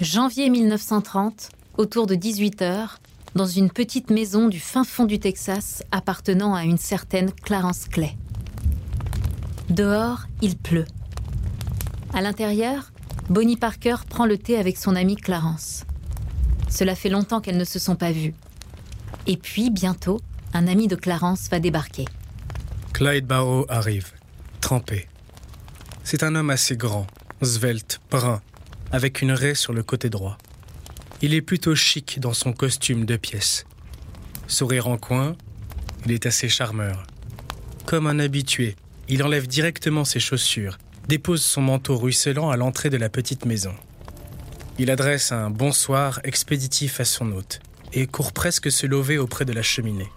Janvier 1930, autour de 18 heures, dans une petite maison du fin fond du Texas appartenant à une certaine Clarence Clay. Dehors, il pleut. À l'intérieur, Bonnie Parker prend le thé avec son amie Clarence. Cela fait longtemps qu'elles ne se sont pas vues. Et puis, bientôt, un ami de Clarence va débarquer. Clyde Barrow arrive, trempé. C'est un homme assez grand, svelte, brun, avec une raie sur le côté droit. Il est plutôt chic dans son costume de pièces. Sourire en coin, il est assez charmeur. Comme un habitué, il enlève directement ses chaussures, dépose son manteau ruisselant à l'entrée de la petite maison. Il adresse un bonsoir expéditif à son hôte et court presque se lever auprès de la cheminée.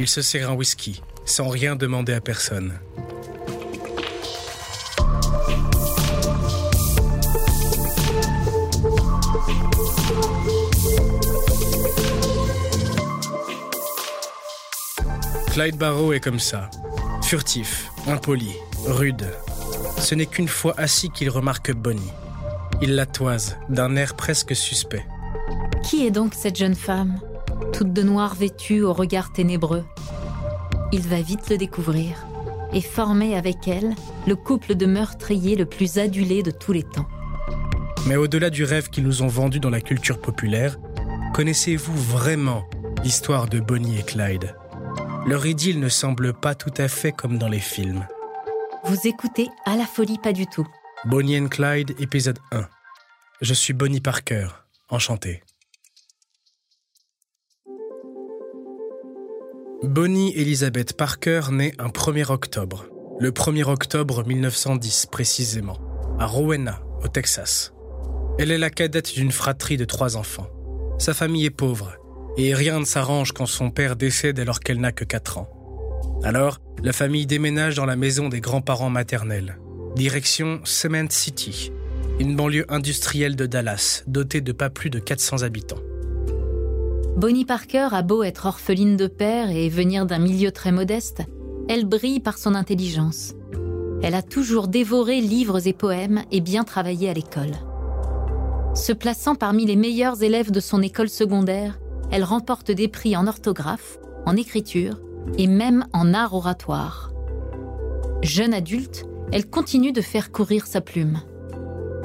Il se sert un whisky, sans rien demander à personne. Clyde Barrow est comme ça. Furtif, impoli, rude. Ce n'est qu'une fois assis qu'il remarque Bonnie. Il la toise, d'un air presque suspect. Qui est donc cette jeune femme, toute de noir vêtue au regard ténébreux? Il va vite le découvrir et former avec elle le couple de meurtriers le plus adulé de tous les temps. Mais au-delà du rêve qu'ils nous ont vendu dans la culture populaire, connaissez-vous vraiment l'histoire de Bonnie et Clyde? Leur idylle ne semble pas tout à fait comme dans les films. Vous écoutez À la folie pas du tout. Bonnie and Clyde, épisode 1. Je suis Bonnie Parker, enchanté. Bonnie Elizabeth Parker naît un 1er octobre, le 1er octobre 1910 précisément, à Rowena, au Texas. Elle est la cadette d'une fratrie de trois enfants. Sa famille est pauvre et rien ne s'arrange quand son père décède alors qu'elle n'a que 4 ans. Alors, la famille déménage dans la maison des grands-parents maternels. Direction Cement City, une banlieue industrielle de Dallas, dotée de pas plus de 400 habitants. Bonnie Parker a beau être orpheline de père et venir d'un milieu très modeste, elle brille par son intelligence. Elle a toujours dévoré livres et poèmes et bien travaillé à l'école. Se plaçant parmi les meilleurs élèves de son école secondaire, elle remporte des prix en orthographe, en écriture et même en art oratoire. Jeune adulte, elle continue de faire courir sa plume.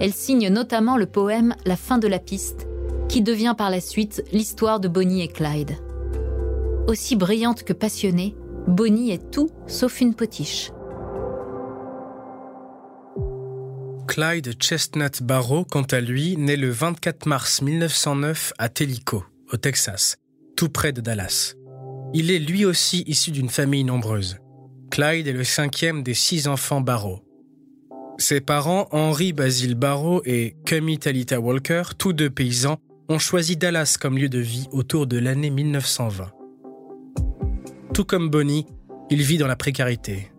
Elle signe notamment le poème La fin de la piste, qui devient par la suite l'histoire de Bonnie et Clyde. Aussi brillante que passionnée, Bonnie est tout sauf une potiche. Clyde Chestnut Barrow, quant à lui, naît le 24 mars 1909 à Tellico au Texas, tout près de Dallas. Il est lui aussi issu d'une famille nombreuse. Clyde est le cinquième des six enfants Barrow. Ses parents, Henry Basil Barrow et Cummy Talita Walker, tous deux paysans, ont choisi Dallas comme lieu de vie autour de l'année 1920. Tout comme Bonnie, il vit dans la précarité.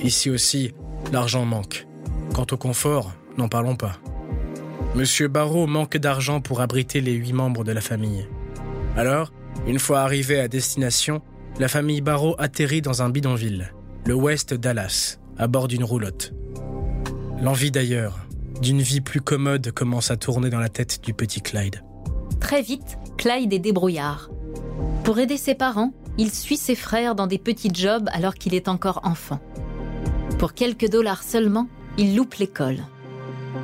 Ici aussi, l'argent manque. Quant au confort, n'en parlons pas. Monsieur Barrow manque d'argent pour abriter les huit membres de la famille. Alors, une fois arrivé à destination, la famille Barrow atterrit dans un bidonville, le West Dallas, à bord d'une roulotte. L'envie d'ailleurs, d'une vie plus commode commence à tourner dans la tête du petit Clyde. Très vite, Clyde est débrouillard. Pour aider ses parents, il suit ses frères dans des petits jobs alors qu'il est encore enfant. Pour quelques dollars seulement, il loupe l'école.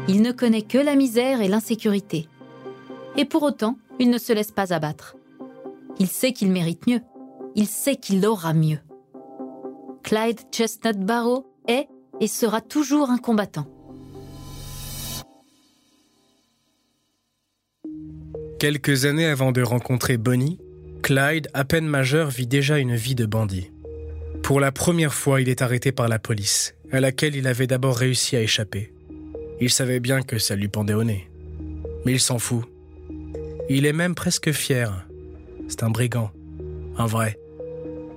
Il ne connaît que la misère et l'insécurité. Et pour autant, il ne se laisse pas abattre. Il sait qu'il mérite mieux. Il sait qu'il aura mieux. Clyde Chestnut Barrow est et sera toujours un combattant. Quelques années avant de rencontrer Bonnie, Clyde, à peine majeur, vit déjà une vie de bandit. Pour la première fois, il est arrêté par la police, à laquelle il avait d'abord réussi à échapper. Il savait bien que ça lui pendait au nez. Mais il s'en fout. Il est même presque fier. C'est un brigand. Un vrai.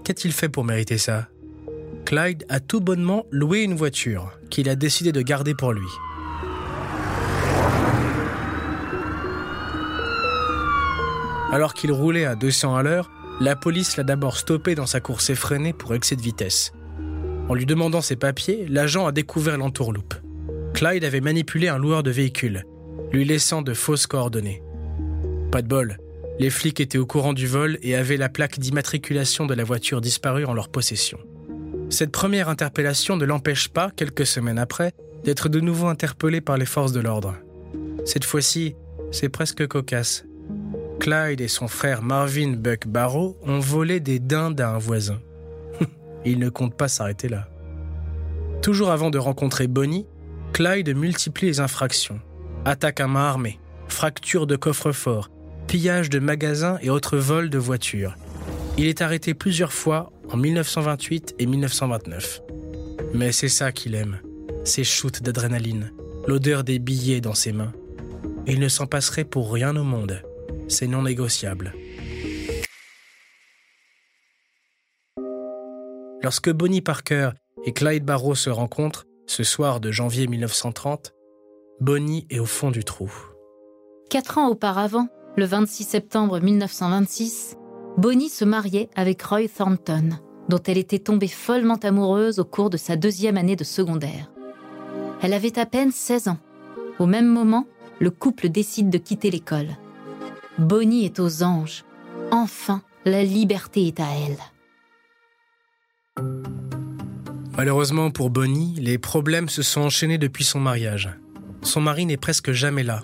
Qu'a-t-il fait pour mériter ça? Clyde a tout bonnement loué une voiture qu'il a décidé de garder pour lui. Alors qu'il roulait à 200 à l'heure, la police l'a d'abord stoppé dans sa course effrénée pour excès de vitesse. En lui demandant ses papiers, l'agent a découvert l'entourloupe. Clyde avait manipulé un loueur de véhicules, lui laissant de fausses coordonnées. Pas de bol, les flics étaient au courant du vol et avaient la plaque d'immatriculation de la voiture disparue en leur possession. Cette première interpellation ne l'empêche pas, quelques semaines après, d'être de nouveau interpellé par les forces de l'ordre. Cette fois-ci, c'est presque cocasse. Clyde et son frère Marvin Buck Barrow ont volé des dindes à un voisin. Ils ne comptent pas s'arrêter là. Toujours avant de rencontrer Bonnie, Clyde multiplie les infractions. Attaque à main armée, fracture de coffre-fort, pillage de magasins et autres vols de voitures. Il est arrêté plusieurs fois en 1928 et 1929. Mais c'est ça qu'il aime, ces shoots d'adrénaline, l'odeur des billets dans ses mains. il ne s'en passerait pour rien au monde. C'est non négociable. Lorsque Bonnie Parker et Clyde Barrow se rencontrent, ce soir de janvier 1930, Bonnie est au fond du trou. Quatre ans auparavant, le 26 septembre 1926, Bonnie se mariait avec Roy Thornton, dont elle était tombée follement amoureuse au cours de sa deuxième année de secondaire. Elle avait à peine 16 ans. Au même moment, le couple décide de quitter l'école. Bonnie est aux anges. Enfin, la liberté est à elle. Malheureusement pour Bonnie, les problèmes se sont enchaînés depuis son mariage. Son mari n'est presque jamais là,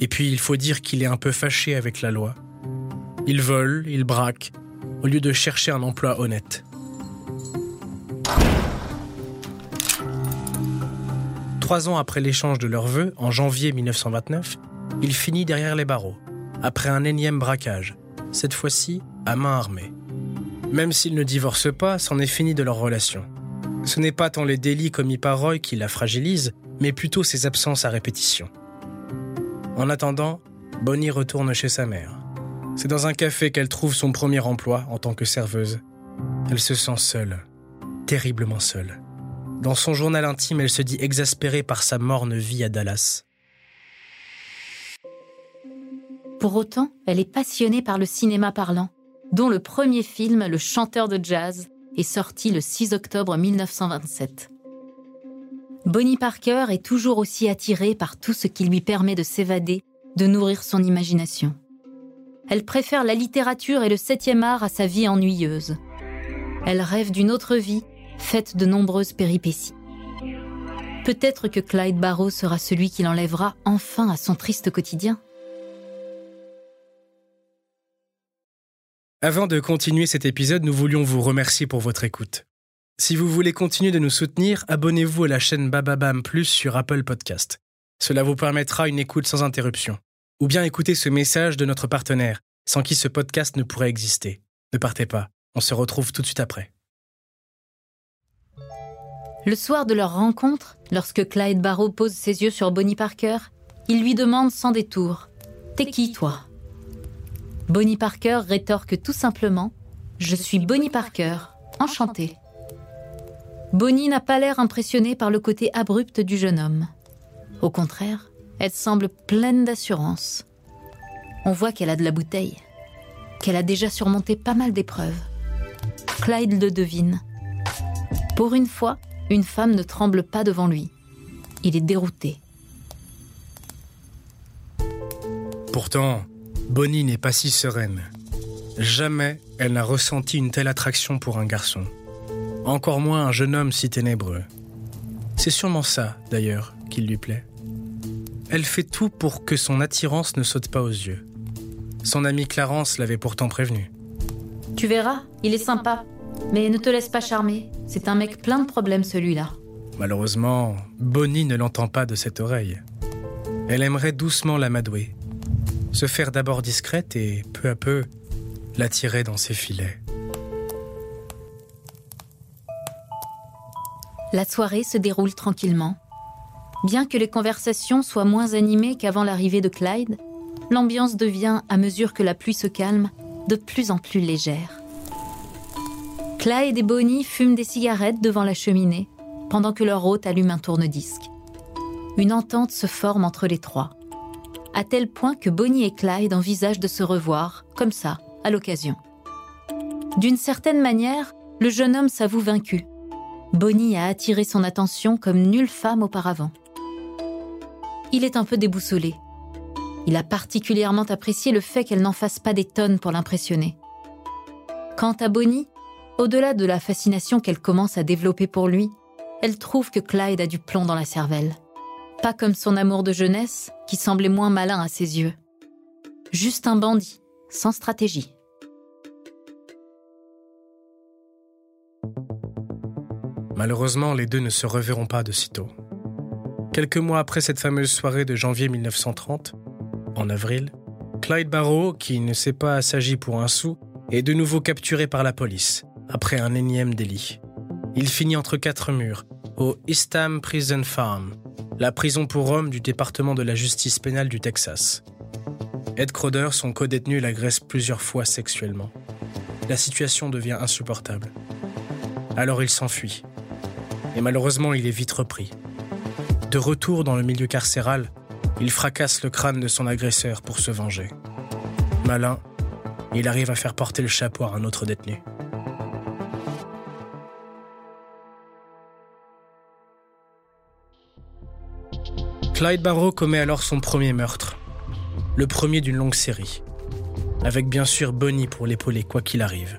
et puis il faut dire qu'il est un peu fâché avec la loi. Il vole, il braque, au lieu de chercher un emploi honnête. Trois ans après l'échange de leurs vœux, en janvier 1929, il finit derrière les barreaux, après un énième braquage, cette fois-ci à main armée. Même s'ils ne divorcent pas, c'en est fini de leur relation. Ce n'est pas tant les délits commis par Roy qui la fragilisent, mais plutôt ses absences à répétition. En attendant, Bonnie retourne chez sa mère. C'est dans un café qu'elle trouve son premier emploi en tant que serveuse. Elle se sent seule, terriblement seule. Dans son journal intime, elle se dit exaspérée par sa morne vie à Dallas. Pour autant, elle est passionnée par le cinéma parlant, dont le premier film, Le chanteur de jazz, est sorti le 6 octobre 1927. Bonnie Parker est toujours aussi attirée par tout ce qui lui permet de s'évader, de nourrir son imagination. Elle préfère la littérature et le septième art à sa vie ennuyeuse. Elle rêve d'une autre vie, faite de nombreuses péripéties. Peut-être que Clyde Barrow sera celui qui l'enlèvera enfin à son triste quotidien. Avant de continuer cet épisode, nous voulions vous remercier pour votre écoute. Si vous voulez continuer de nous soutenir, abonnez-vous à la chaîne Bababam Plus sur Apple Podcast. Cela vous permettra une écoute sans interruption. Ou bien écouter ce message de notre partenaire, sans qui ce podcast ne pourrait exister. Ne partez pas, on se retrouve tout de suite après. Le soir de leur rencontre, lorsque Clyde Barrow pose ses yeux sur Bonnie Parker, il lui demande sans détour T'es qui, toi? Bonnie Parker rétorque tout simplement Je suis Bonnie Parker, enchantée. Bonnie n'a pas l'air impressionnée par le côté abrupt du jeune homme. Au contraire, elle semble pleine d'assurance. On voit qu'elle a de la bouteille, qu'elle a déjà surmonté pas mal d'épreuves. Clyde le devine. Pour une fois, une femme ne tremble pas devant lui. Il est dérouté. Pourtant, Bonnie n'est pas si sereine. Jamais elle n'a ressenti une telle attraction pour un garçon encore moins un jeune homme si ténébreux. C'est sûrement ça, d'ailleurs, qui lui plaît. Elle fait tout pour que son attirance ne saute pas aux yeux. Son amie Clarence l'avait pourtant prévenu. Tu verras, il est sympa. Mais ne te laisse pas charmer. C'est un mec plein de problèmes, celui-là. Malheureusement, Bonnie ne l'entend pas de cette oreille. Elle aimerait doucement l'amadouer. Se faire d'abord discrète et, peu à peu, l'attirer dans ses filets. La soirée se déroule tranquillement. Bien que les conversations soient moins animées qu'avant l'arrivée de Clyde, l'ambiance devient, à mesure que la pluie se calme, de plus en plus légère. Clyde et Bonnie fument des cigarettes devant la cheminée, pendant que leur hôte allume un tourne-disque. Une entente se forme entre les trois, à tel point que Bonnie et Clyde envisagent de se revoir, comme ça, à l'occasion. D'une certaine manière, le jeune homme s'avoue vaincu Bonnie a attiré son attention comme nulle femme auparavant. il est un peu déboussolé. Il a particulièrement apprécié le fait qu'elle n'en fasse pas des tonnes pour l'impressionner. Quant à Bonnie, au-delà de la fascination qu'elle commence à développer pour lui, elle trouve que Clyde a du plomb dans la cervelle. Pas comme son amour de jeunesse, qui semblait moins malin à ses yeux. Juste un bandit, sans stratégie. Malheureusement, les deux ne se reverront pas de sitôt. Quelques mois après cette fameuse soirée de janvier 1930, en avril, Clyde Barrow, qui ne s'est pas assagi pour un sou, est de nouveau capturé par la police, après un énième délit. Il finit entre quatre murs, au Eastham Prison Farm, la prison pour hommes du département de la justice pénale du Texas. Ed Crowder, son co-détenu, l'agresse plusieurs fois sexuellement. La situation devient insupportable. Alors il s'enfuit. Et malheureusement, il est vite repris. De retour dans le milieu carcéral, il fracasse le crâne de son agresseur pour se venger. Malin, il arrive à faire porter le chapeau à un autre détenu. Clyde Barrow commet alors son premier meurtre, le premier d'une longue série, avec bien sûr Bonnie pour l'épauler quoi qu'il arrive.